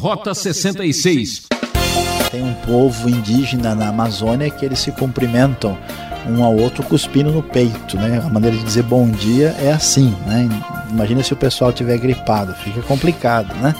Rota 66. Tem um povo indígena na Amazônia que eles se cumprimentam um ao outro cuspindo no peito, né? A maneira de dizer bom dia é assim, né? Imagina se o pessoal tiver gripado, fica complicado, né?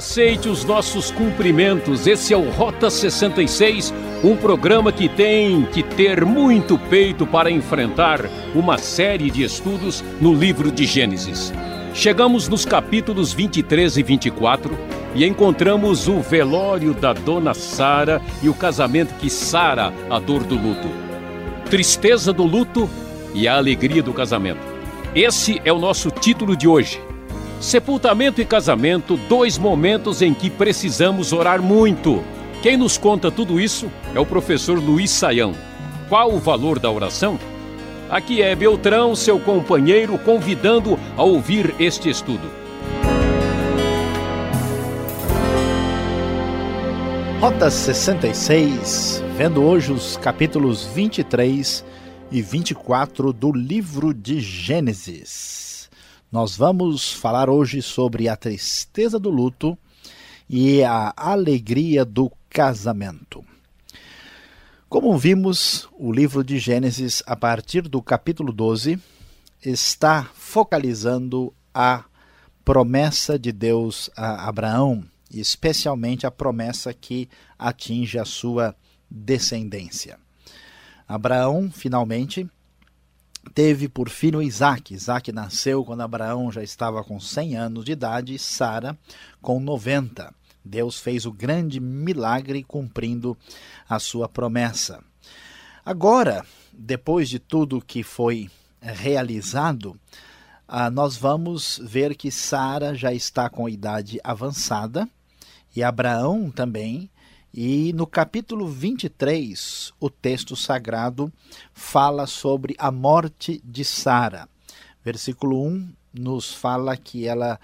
Aceite os nossos cumprimentos. Esse é o Rota 66, um programa que tem que ter muito peito para enfrentar uma série de estudos no livro de Gênesis. Chegamos nos capítulos 23 e 24 e encontramos o velório da dona Sara e o casamento que sara a dor do luto. Tristeza do luto e a alegria do casamento. Esse é o nosso título de hoje. Sepultamento e casamento, dois momentos em que precisamos orar muito. Quem nos conta tudo isso é o professor Luiz Saião. Qual o valor da oração? Aqui é Beltrão, seu companheiro, convidando a ouvir este estudo. Rota 66, vendo hoje os capítulos 23 e 24 do livro de Gênesis. Nós vamos falar hoje sobre a tristeza do luto e a alegria do casamento. Como vimos, o livro de Gênesis, a partir do capítulo 12, está focalizando a promessa de Deus a Abraão, especialmente a promessa que atinge a sua descendência. Abraão, finalmente, teve por filho Isaac. Isaac nasceu quando Abraão já estava com 100 anos de idade e Sara com 90. Deus fez o grande milagre cumprindo a sua promessa. Agora, depois de tudo que foi realizado, ah, nós vamos ver que Sara já está com idade avançada e Abraão também e no capítulo 23, o texto sagrado fala sobre a morte de Sara. Versículo 1 nos fala que ela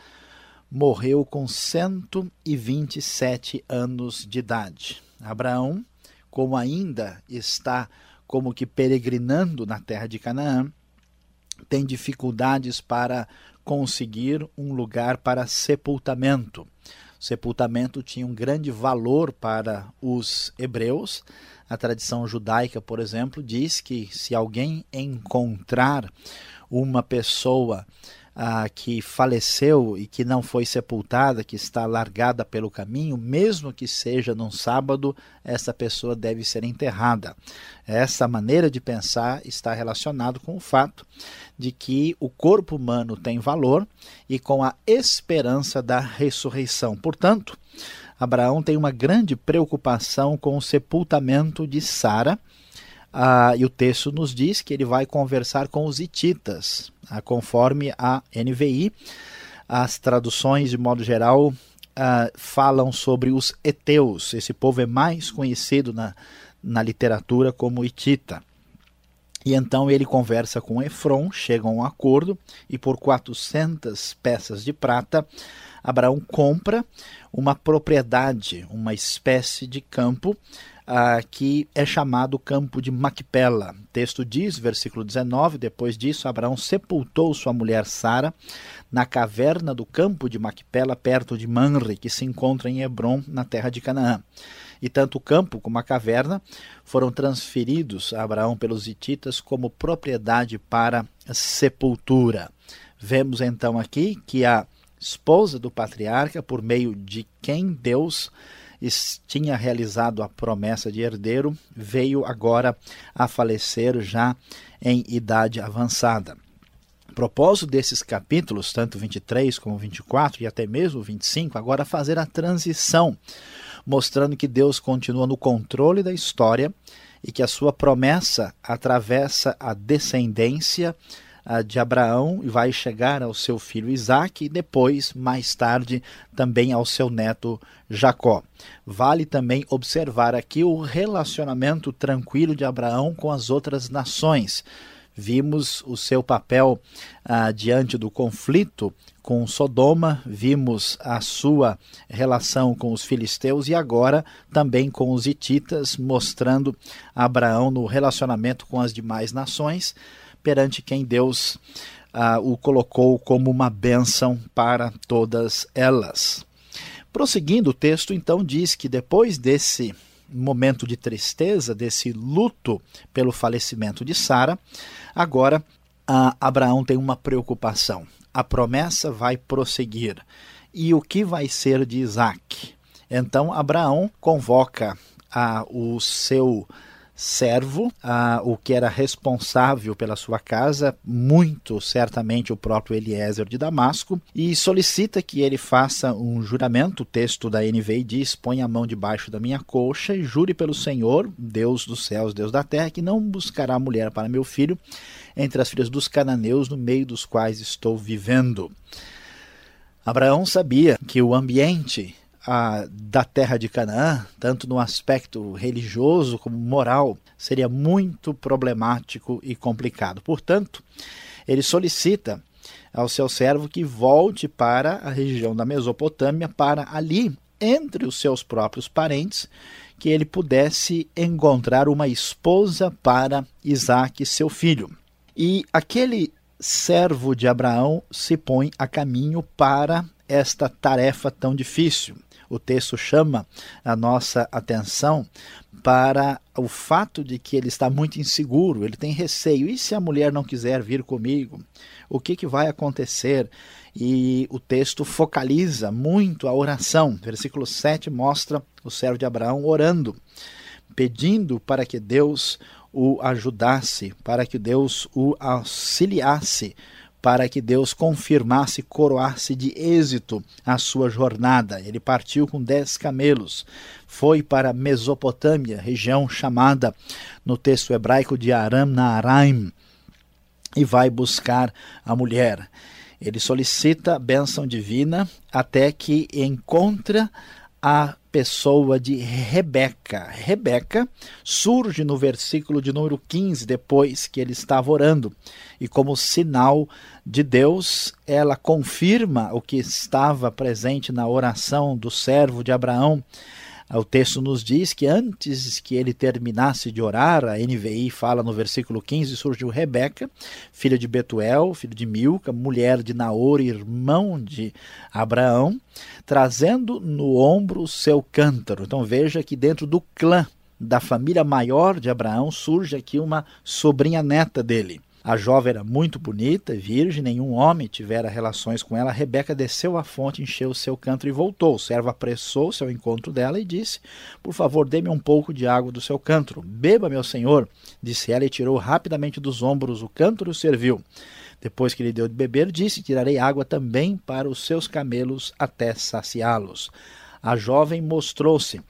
morreu com 127 anos de idade. Abraão, como ainda está como que peregrinando na terra de Canaã, tem dificuldades para conseguir um lugar para sepultamento sepultamento tinha um grande valor para os hebreus. A tradição judaica, por exemplo, diz que se alguém encontrar uma pessoa ah, que faleceu e que não foi sepultada, que está largada pelo caminho, mesmo que seja num sábado, essa pessoa deve ser enterrada. Essa maneira de pensar está relacionado com o fato de que o corpo humano tem valor e com a esperança da ressurreição. Portanto, Abraão tem uma grande preocupação com o sepultamento de Sara. Ah, e o texto nos diz que ele vai conversar com os hititas, ah, conforme a NVI. As traduções, de modo geral, ah, falam sobre os heteus. Esse povo é mais conhecido na, na literatura como hitita. E então ele conversa com Efron, chega a um acordo e por 400 peças de prata, Abraão compra uma propriedade, uma espécie de campo ah, que é chamado campo de Macpela. O texto diz, versículo 19, depois disso, Abraão sepultou sua mulher Sara na caverna do campo de Macpela, perto de Manre, que se encontra em Hebron, na terra de Canaã. E tanto o campo como a caverna foram transferidos a Abraão pelos hititas como propriedade para sepultura. Vemos então aqui que a esposa do patriarca, por meio de quem Deus tinha realizado a promessa de herdeiro, veio agora a falecer já em idade avançada. O propósito desses capítulos, tanto 23 como 24 e até mesmo 25, agora fazer a transição, mostrando que Deus continua no controle da história e que a sua promessa atravessa a descendência de Abraão e vai chegar ao seu filho Isaac e depois, mais tarde, também ao seu neto Jacó. Vale também observar aqui o relacionamento tranquilo de Abraão com as outras nações. vimos o seu papel ah, diante do conflito com Sodoma, vimos a sua relação com os filisteus e agora também com os hititas, mostrando Abraão no relacionamento com as demais nações, perante quem Deus ah, o colocou como uma bênção para todas elas. Prosseguindo, o texto então diz que depois desse momento de tristeza, desse luto pelo falecimento de Sara, agora ah, Abraão tem uma preocupação a promessa vai prosseguir. E o que vai ser de Isaac? Então Abraão convoca a, o seu servo, a, o que era responsável pela sua casa, muito certamente o próprio Eliezer de Damasco, e solicita que ele faça um juramento. O texto da NVI diz: Põe a mão debaixo da minha coxa e jure pelo Senhor, Deus dos céus, Deus da terra, que não buscará mulher para meu filho entre as filhas dos cananeus, no meio dos quais estou vivendo. Abraão sabia que o ambiente a, da terra de Canaã, tanto no aspecto religioso como moral, seria muito problemático e complicado. Portanto, ele solicita ao seu servo que volte para a região da Mesopotâmia, para ali, entre os seus próprios parentes, que ele pudesse encontrar uma esposa para Isaac, seu filho. E aquele servo de Abraão se põe a caminho para esta tarefa tão difícil. O texto chama a nossa atenção para o fato de que ele está muito inseguro, ele tem receio. E se a mulher não quiser vir comigo? O que, que vai acontecer? E o texto focaliza muito a oração. Versículo 7 mostra o servo de Abraão orando, pedindo para que Deus o ajudasse, para que Deus o auxiliasse, para que Deus confirmasse, coroasse de êxito a sua jornada. Ele partiu com dez camelos, foi para Mesopotâmia, região chamada no texto hebraico de Aram Naharaim, e vai buscar a mulher. Ele solicita bênção divina até que encontra a pessoa de Rebeca. Rebeca surge no versículo de número 15, depois que ele estava orando. E como sinal de Deus, ela confirma o que estava presente na oração do servo de Abraão o texto nos diz que antes que ele terminasse de orar, a NVI fala no versículo 15, surgiu Rebeca, filha de Betuel, filho de Milca, mulher de Naor, irmão de Abraão, trazendo no ombro o seu cântaro. Então veja que dentro do clã da família maior de Abraão surge aqui uma sobrinha neta dele. A jovem era muito bonita, virgem, nenhum homem tivera relações com ela. Rebeca desceu à fonte, encheu o seu canto e voltou. O servo apressou-se ao encontro dela e disse: Por favor, dê-me um pouco de água do seu cântaro. Beba, meu senhor, disse ela e tirou rapidamente dos ombros o cântaro e serviu. Depois que lhe deu de beber, disse: Tirarei água também para os seus camelos até saciá-los. A jovem mostrou-se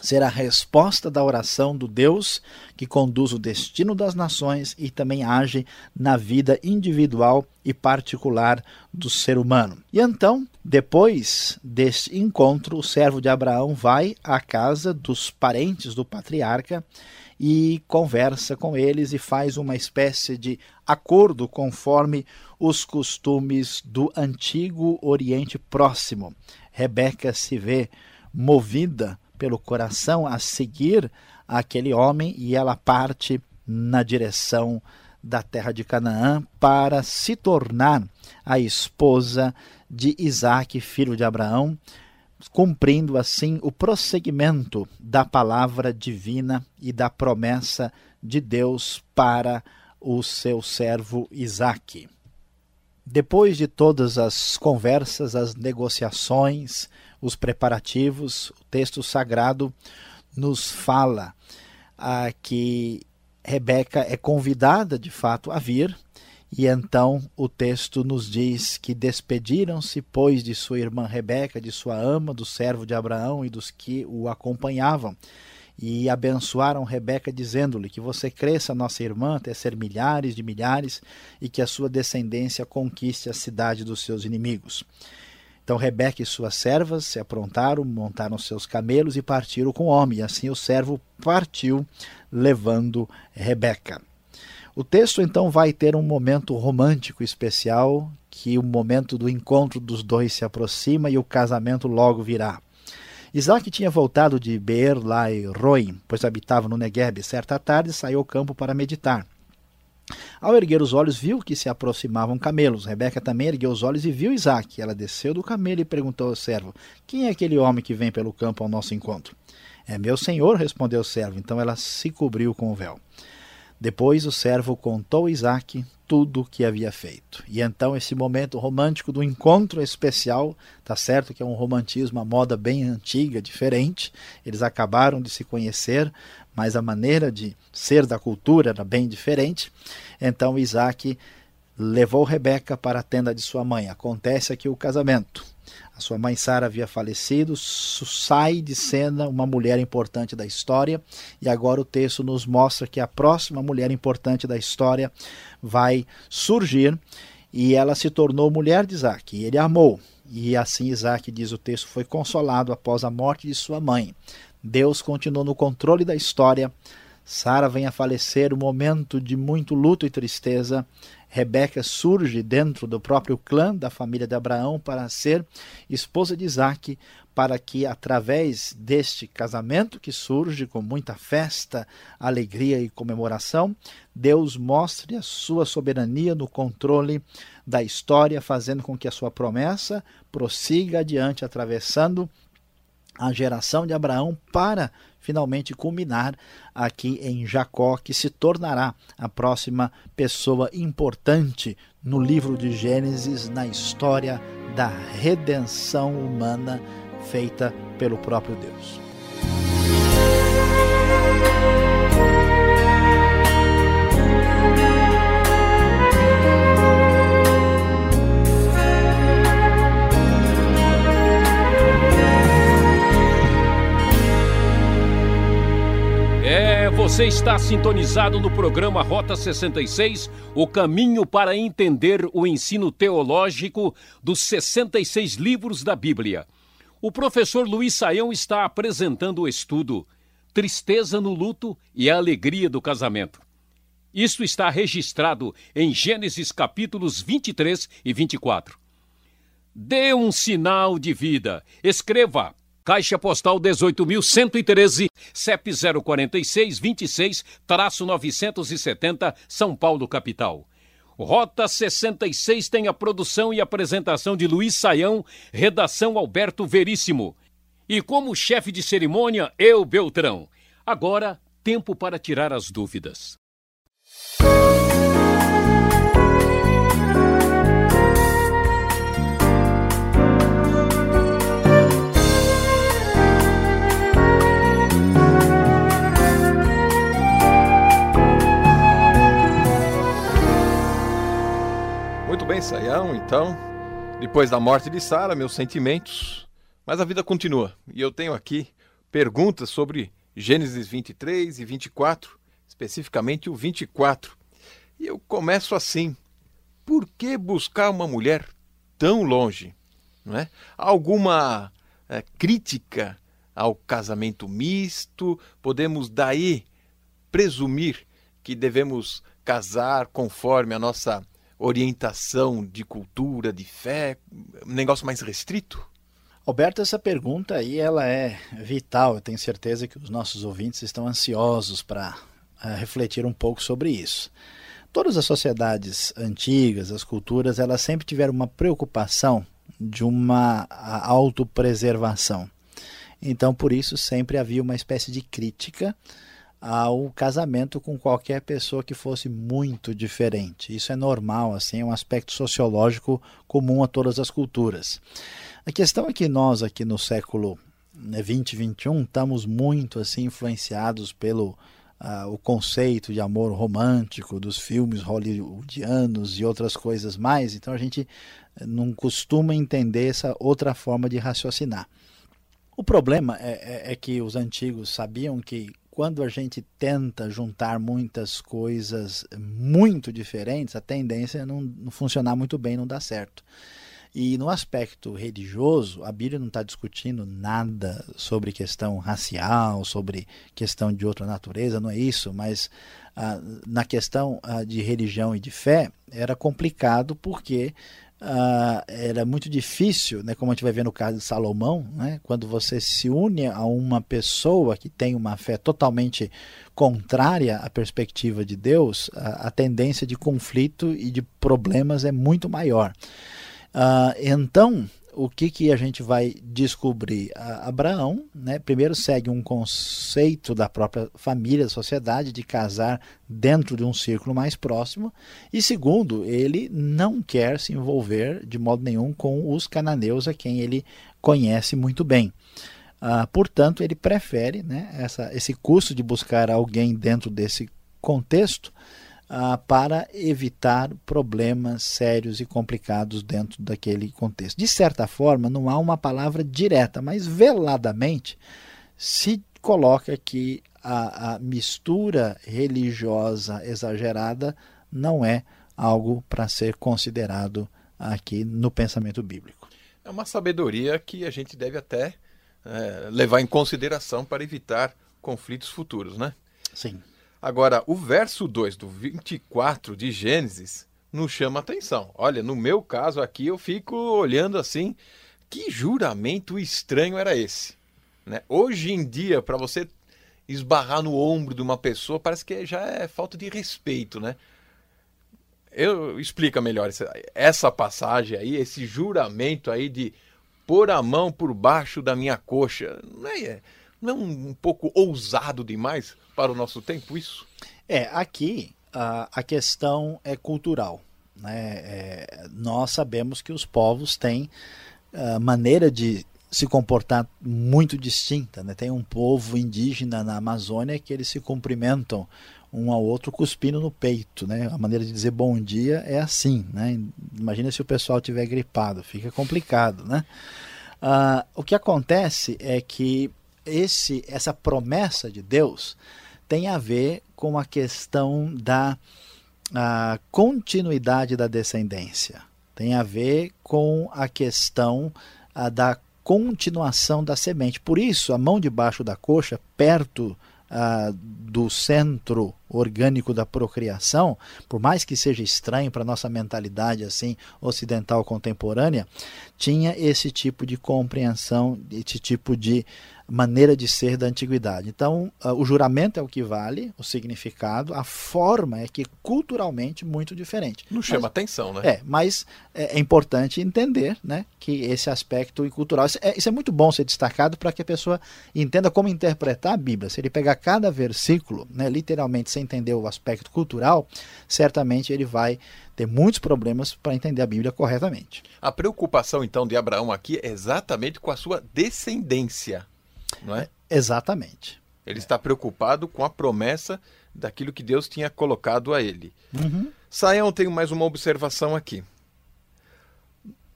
ser a resposta da oração do Deus que conduz o destino das nações e também age na vida individual e particular do ser humano. E então, depois deste encontro, o servo de Abraão vai à casa dos parentes do patriarca e conversa com eles e faz uma espécie de acordo conforme os costumes do antigo Oriente Próximo. Rebeca se vê movida pelo coração a seguir aquele homem e ela parte na direção da terra de Canaã para se tornar a esposa de Isaac, filho de Abraão, cumprindo assim o prosseguimento da palavra divina e da promessa de Deus para o seu servo Isaac. Depois de todas as conversas, as negociações, os preparativos, o texto sagrado nos fala ah, que Rebeca é convidada de fato a vir, e então o texto nos diz que despediram-se, pois, de sua irmã Rebeca, de sua ama, do servo de Abraão e dos que o acompanhavam, e abençoaram Rebeca, dizendo-lhe que você cresça, nossa irmã, até ser milhares de milhares, e que a sua descendência conquiste a cidade dos seus inimigos. Então Rebeca e suas servas se aprontaram, montaram seus camelos e partiram com o homem. Assim o servo partiu, levando Rebeca. O texto então vai ter um momento romântico especial, que o momento do encontro dos dois se aproxima e o casamento logo virá. Isaac tinha voltado de Beer Lai Roi, pois habitava no Negueb. Certa tarde saiu ao campo para meditar. Ao erguer os olhos, viu que se aproximavam camelos. Rebeca também ergueu os olhos e viu Isaac. Ela desceu do camelo e perguntou ao servo: Quem é aquele homem que vem pelo campo ao nosso encontro? É meu senhor, respondeu o servo. Então ela se cobriu com o véu. Depois o servo contou a Isaac tudo o que havia feito. E então esse momento romântico do encontro especial, tá certo que é um romantismo, uma moda bem antiga, diferente. Eles acabaram de se conhecer, mas a maneira de ser da cultura era bem diferente. Então Isaac levou Rebeca para a tenda de sua mãe. Acontece aqui o casamento. A sua mãe Sara havia falecido, sai de cena uma mulher importante da história, e agora o texto nos mostra que a próxima mulher importante da história vai surgir, e ela se tornou mulher de Isaac, e ele amou. E assim Isaac, diz o texto, foi consolado após a morte de sua mãe. Deus continuou no controle da história. Sara vem a falecer, um momento de muito luto e tristeza. Rebeca surge dentro do próprio clã da família de Abraão para ser esposa de Isaac, para que através deste casamento que surge com muita festa, alegria e comemoração, Deus mostre a sua soberania no controle da história, fazendo com que a sua promessa prossiga adiante, atravessando a geração de Abraão para finalmente culminar aqui em Jacó, que se tornará a próxima pessoa importante no livro de Gênesis, na história da redenção humana feita pelo próprio Deus. Você está sintonizado no programa Rota 66, o caminho para entender o ensino teológico dos 66 livros da Bíblia. O professor Luiz Saião está apresentando o estudo Tristeza no luto e a alegria do casamento. Isto está registrado em Gênesis capítulos 23 e 24. Dê um sinal de vida. Escreva Caixa Postal 18.113, CEP 046 26-970, São Paulo, capital. Rota 66 tem a produção e apresentação de Luiz Saião, redação Alberto Veríssimo. E como chefe de cerimônia, eu, Beltrão. Agora, tempo para tirar as dúvidas. Então. Depois da morte de Sara, meus sentimentos. Mas a vida continua. E eu tenho aqui perguntas sobre Gênesis 23 e 24, especificamente o 24. E eu começo assim: por que buscar uma mulher tão longe? Não é? Alguma é, crítica ao casamento misto? Podemos daí presumir que devemos casar conforme a nossa orientação de cultura, de fé, um negócio mais restrito? Alberto, essa pergunta aí ela é vital. Eu tenho certeza que os nossos ouvintes estão ansiosos para uh, refletir um pouco sobre isso. Todas as sociedades antigas, as culturas, elas sempre tiveram uma preocupação de uma autopreservação. Então, por isso, sempre havia uma espécie de crítica ao casamento com qualquer pessoa que fosse muito diferente. Isso é normal, assim, é um aspecto sociológico comum a todas as culturas. A questão é que nós aqui no século 20 né, 21 estamos muito assim influenciados pelo uh, o conceito de amor romântico dos filmes hollywoodianos e outras coisas mais, então a gente não costuma entender essa outra forma de raciocinar. O problema é, é, é que os antigos sabiam que quando a gente tenta juntar muitas coisas muito diferentes, a tendência é não, não funcionar muito bem, não dá certo. E no aspecto religioso, a Bíblia não está discutindo nada sobre questão racial, sobre questão de outra natureza, não é isso, mas ah, na questão ah, de religião e de fé era complicado porque Uh, era muito difícil, né, como a gente vai ver no caso de Salomão, né, quando você se une a uma pessoa que tem uma fé totalmente contrária à perspectiva de Deus, a, a tendência de conflito e de problemas é muito maior. Uh, então, o que, que a gente vai descobrir? Abraão, né, primeiro segue um conceito da própria família, da sociedade, de casar dentro de um círculo mais próximo, e segundo, ele não quer se envolver de modo nenhum com os cananeus a quem ele conhece muito bem. Ah, portanto, ele prefere né, essa, esse custo de buscar alguém dentro desse contexto ah, para evitar problemas sérios e complicados dentro daquele contexto. De certa forma, não há uma palavra direta, mas veladamente se coloca que a, a mistura religiosa exagerada não é algo para ser considerado aqui no pensamento bíblico. É uma sabedoria que a gente deve até é, levar em consideração para evitar conflitos futuros, né? Sim. Agora, o verso 2 do 24 de Gênesis nos chama atenção. Olha, no meu caso aqui eu fico olhando assim, que juramento estranho era esse? Né? Hoje em dia, para você esbarrar no ombro de uma pessoa, parece que já é falta de respeito, né? Eu explica melhor essa, essa passagem aí, esse juramento aí de pôr a mão por baixo da minha coxa. Não é, não é um, pouco ousado demais para o nosso tempo isso? É, aqui a, a questão é cultural. Né? É, nós sabemos que os povos têm a maneira de se comportar muito distinta. Né? Tem um povo indígena na Amazônia que eles se cumprimentam um ao outro cuspindo no peito. Né? A maneira de dizer bom dia é assim. Né? Imagina se o pessoal tiver gripado, fica complicado. Né? Ah, o que acontece é que esse, essa promessa de Deus tem a ver com a questão da a continuidade da descendência, tem a ver com a questão a, da continuação da semente. Por isso, a mão debaixo da coxa, perto do centro orgânico da procriação, por mais que seja estranho para nossa mentalidade assim ocidental contemporânea, tinha esse tipo de compreensão, esse tipo de maneira de ser da antiguidade. Então, uh, o juramento é o que vale, o significado, a forma é que culturalmente muito diferente. Não chama mas, atenção, né? É, mas é, é, importante entender né, que esse aspecto cultural. Isso é, isso é muito bom ser destacado para que a pessoa entenda como interpretar a Bíblia. Se ele pegar cada versículo, né, literalmente, sem entender o aspecto cultural, certamente ele vai ter muitos problemas para entender a Bíblia corretamente. A preocupação, então, de Abraão aqui é exatamente com a sua descendência não é? Exatamente. Ele está preocupado com a promessa daquilo que Deus tinha colocado a ele. Uhum. Saião, tenho mais uma observação aqui.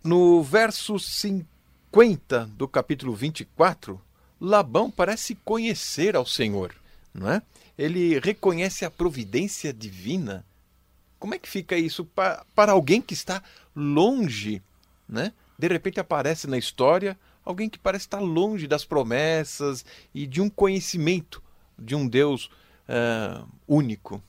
No verso 50 do capítulo 24, Labão parece conhecer ao Senhor, não é? Ele reconhece a providência divina. Como é que fica isso para, para alguém que está longe, né? De repente aparece na história alguém que parece estar longe das promessas e de um conhecimento de um Deus uh, único.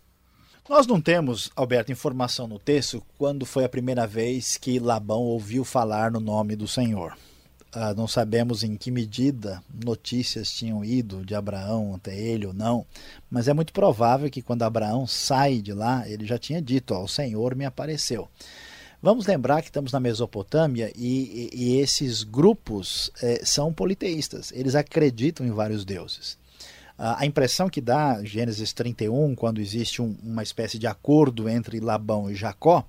Nós não temos, Alberto, informação no texto quando foi a primeira vez que Labão ouviu falar no nome do Senhor. Uh, não sabemos em que medida notícias tinham ido de Abraão até ele ou não, mas é muito provável que quando Abraão sai de lá, ele já tinha dito: ó, O Senhor me apareceu. Vamos lembrar que estamos na Mesopotâmia e, e, e esses grupos é, são politeístas, eles acreditam em vários deuses. A impressão que dá, Gênesis 31, quando existe um, uma espécie de acordo entre Labão e Jacó,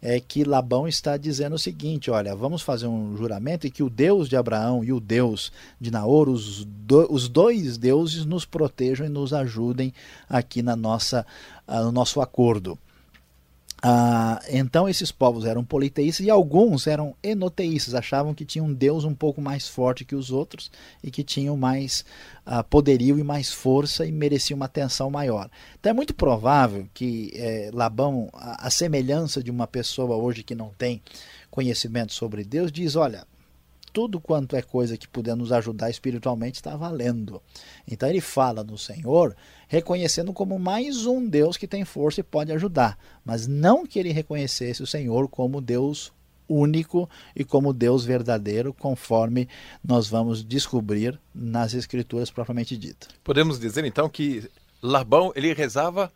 é que Labão está dizendo o seguinte: olha, vamos fazer um juramento e que o Deus de Abraão e o Deus de Naor, os, do, os dois deuses, nos protejam e nos ajudem aqui na nossa, no nosso acordo. Ah, então esses povos eram politeístas e alguns eram enoteístas, achavam que tinha um Deus um pouco mais forte que os outros e que tinham mais ah, poderio e mais força e mereciam uma atenção maior. Então é muito provável que eh, Labão, a, a, semelhança de uma pessoa hoje que não tem conhecimento sobre Deus, diz: olha, tudo quanto é coisa que puder nos ajudar espiritualmente está valendo. Então ele fala no Senhor, reconhecendo como mais um Deus que tem força e pode ajudar, mas não que ele reconhecesse o Senhor como Deus único e como Deus verdadeiro, conforme nós vamos descobrir nas escrituras propriamente dita. Podemos dizer então que Labão ele rezava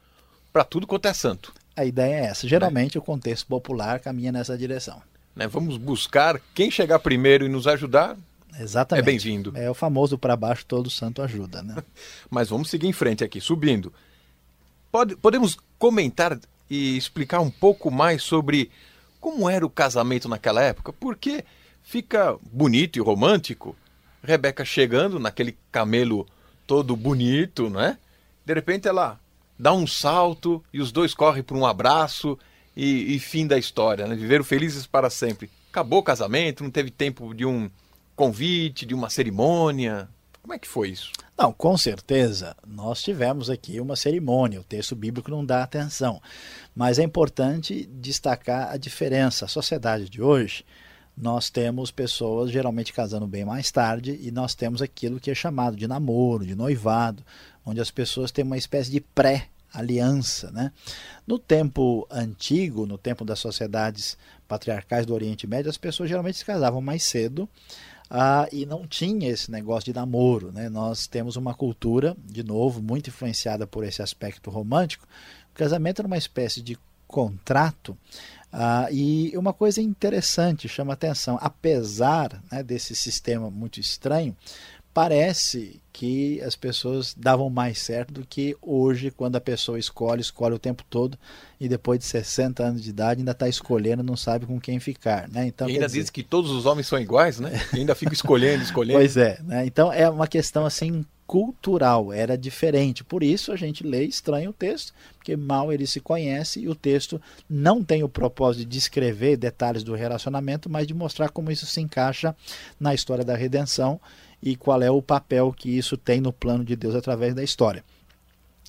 para tudo quanto é santo. A ideia é essa. Geralmente né? o contexto popular caminha nessa direção. Né? Vamos buscar quem chegar primeiro e nos ajudar. Exatamente. É bem-vindo. É o famoso para baixo todo santo ajuda, né? Mas vamos seguir em frente aqui, subindo. Pode, podemos comentar e explicar um pouco mais sobre como era o casamento naquela época? Porque fica bonito e romântico. Rebeca chegando naquele camelo todo bonito, né? De repente ela dá um salto e os dois correm por um abraço e, e fim da história, né? Viveram felizes para sempre. Acabou o casamento, não teve tempo de um convite, de uma cerimônia. Como é que foi isso? Não, com certeza. Nós tivemos aqui uma cerimônia. O texto bíblico não dá atenção. Mas é importante destacar a diferença. A sociedade de hoje, nós temos pessoas geralmente casando bem mais tarde e nós temos aquilo que é chamado de namoro, de noivado, onde as pessoas têm uma espécie de pré aliança. Né? No tempo antigo, no tempo das sociedades patriarcais do Oriente Médio, as pessoas geralmente se casavam mais cedo ah, e não tinha esse negócio de namoro. Né? Nós temos uma cultura, de novo, muito influenciada por esse aspecto romântico. O casamento era uma espécie de contrato. Ah, e uma coisa interessante chama atenção, apesar né, desse sistema muito estranho, parece que as pessoas davam mais certo do que hoje, quando a pessoa escolhe, escolhe o tempo todo e depois de 60 anos de idade ainda está escolhendo, não sabe com quem ficar. Né? Então, e ainda dizer... diz que todos os homens são iguais, né? E ainda fica escolhendo, escolhendo. pois é, né? então é uma questão assim cultural, era diferente. Por isso a gente lê estranho o texto, porque mal ele se conhece e o texto não tem o propósito de descrever detalhes do relacionamento, mas de mostrar como isso se encaixa na história da redenção e qual é o papel que isso tem no plano de Deus através da história.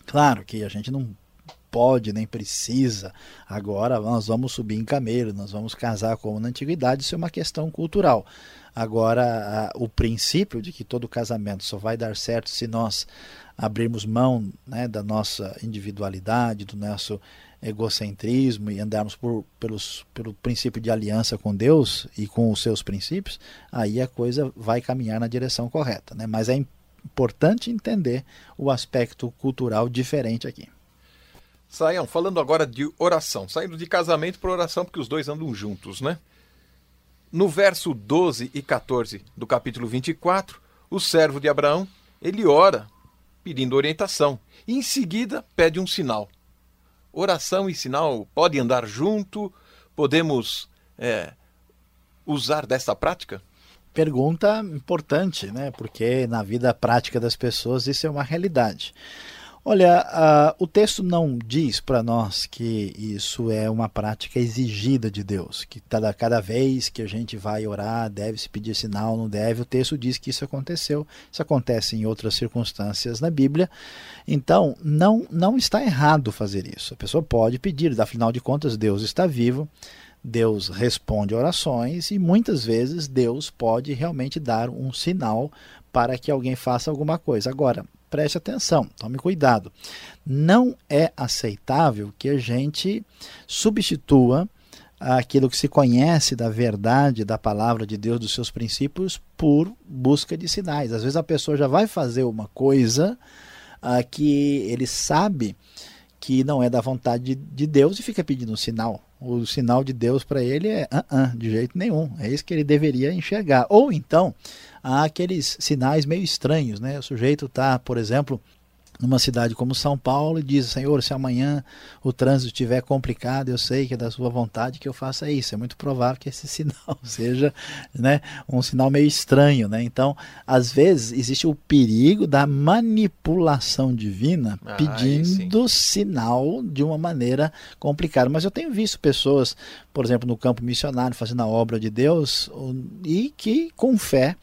Claro que a gente não pode nem precisa agora nós vamos subir em camelo, nós vamos casar como na antiguidade, isso é uma questão cultural. Agora, o princípio de que todo casamento só vai dar certo se nós abrirmos mão né, da nossa individualidade, do nosso egocentrismo e andarmos por, pelos, pelo princípio de aliança com Deus e com os seus princípios, aí a coisa vai caminhar na direção correta. Né? Mas é importante entender o aspecto cultural diferente aqui. Saiam, falando agora de oração, saindo de casamento para oração, porque os dois andam juntos, né? No verso 12 e 14 do capítulo 24, o servo de Abraão, ele ora pedindo orientação e em seguida pede um sinal oração e sinal podem andar junto? Podemos é, usar dessa prática? Pergunta importante, né? Porque na vida prática das pessoas isso é uma realidade. Olha, uh, o texto não diz para nós que isso é uma prática exigida de Deus, que cada, cada vez que a gente vai orar deve se pedir sinal, não deve. O texto diz que isso aconteceu, isso acontece em outras circunstâncias na Bíblia. Então, não, não está errado fazer isso. A pessoa pode pedir, afinal de contas, Deus está vivo. Deus responde orações e muitas vezes Deus pode realmente dar um sinal para que alguém faça alguma coisa. Agora, preste atenção, tome cuidado. Não é aceitável que a gente substitua aquilo que se conhece da verdade da palavra de Deus, dos seus princípios, por busca de sinais. Às vezes a pessoa já vai fazer uma coisa uh, que ele sabe que não é da vontade de, de Deus e fica pedindo um sinal. O sinal de Deus para ele é uh -uh, de jeito nenhum. É isso que ele deveria enxergar. Ou então, há aqueles sinais meio estranhos, né? O sujeito está, por exemplo, numa cidade como São Paulo e diz: Senhor, se amanhã o trânsito estiver complicado, eu sei que é da sua vontade que eu faça isso. É muito provável que esse sinal seja né, um sinal meio estranho. Né? Então, às vezes, existe o perigo da manipulação divina ah, pedindo sinal de uma maneira complicada. Mas eu tenho visto pessoas, por exemplo, no campo missionário, fazendo a obra de Deus e que, com fé,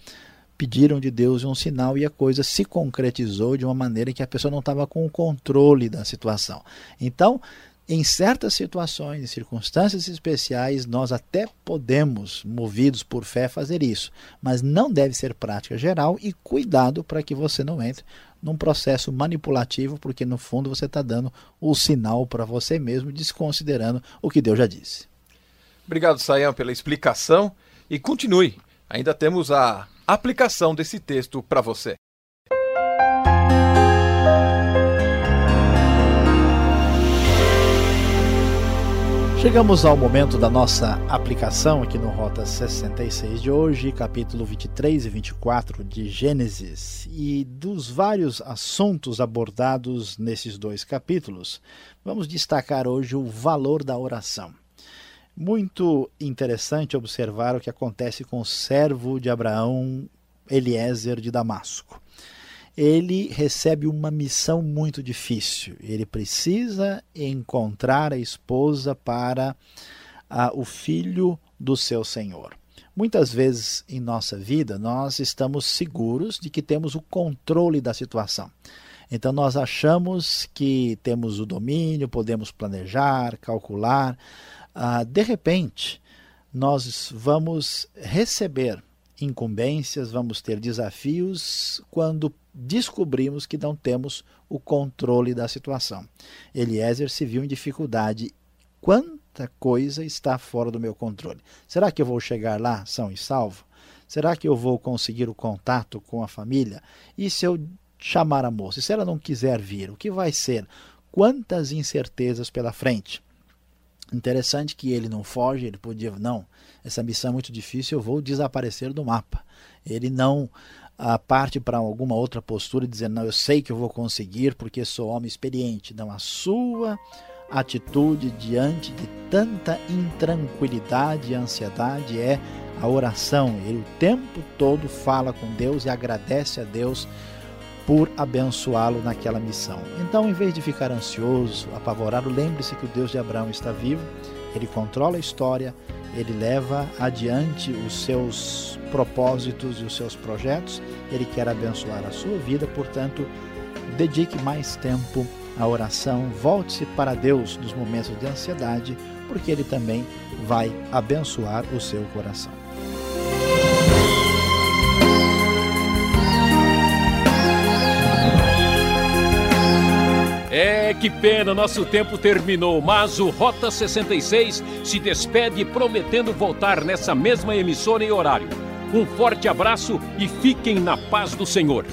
pediram de Deus um sinal e a coisa se concretizou de uma maneira que a pessoa não estava com o controle da situação. Então, Em certas situações, em circunstâncias especiais, nós até podemos, movidos por fé, fazer isso, mas não deve ser prática geral e cuidado para que você não entre num processo manipulativo, porque no fundo você está dando o sinal para você mesmo, desconsiderando o que Deus já disse. Obrigado, Sayão, pela explicação e continue. Ainda temos a aplicação desse texto para você. Chegamos ao momento da nossa aplicação aqui no Rota 66 de hoje, capítulo 23 e 24 de Gênesis. E dos vários assuntos abordados nesses dois capítulos, vamos destacar hoje o valor da oração. Muito interessante observar o que acontece com o servo de Abraão, Eliezer de Damasco ele recebe uma missão muito difícil. Ele precisa encontrar a esposa para uh, o filho do seu senhor. Muitas vezes em nossa vida nós estamos seguros de que temos o controle da situação. Então nós achamos que temos o domínio, podemos planejar, calcular. Uh, de repente, nós vamos receber incumbências, vamos ter desafios quando descobrimos que não temos o controle da situação. Eliezer se viu em dificuldade. Quanta coisa está fora do meu controle? Será que eu vou chegar lá são e salvo? Será que eu vou conseguir o contato com a família? E se eu chamar a moça? E se ela não quiser vir, o que vai ser? Quantas incertezas pela frente? Interessante que ele não foge, ele podia, não, essa missão é muito difícil, eu vou desaparecer do mapa. Ele não a parte para alguma outra postura dizer, não, eu sei que eu vou conseguir porque sou homem experiente. Não, a sua atitude diante de tanta intranquilidade e ansiedade é a oração. Ele o tempo todo fala com Deus e agradece a Deus por abençoá-lo naquela missão. Então, em vez de ficar ansioso, apavorado, lembre-se que o Deus de Abraão está vivo, ele controla a história, ele leva adiante os seus propósitos e os seus projetos, ele quer abençoar a sua vida, portanto, dedique mais tempo à oração, volte-se para Deus nos momentos de ansiedade, porque ele também vai abençoar o seu coração. Que pena, nosso tempo terminou, mas o Rota 66 se despede prometendo voltar nessa mesma emissora e horário. Um forte abraço e fiquem na paz do Senhor.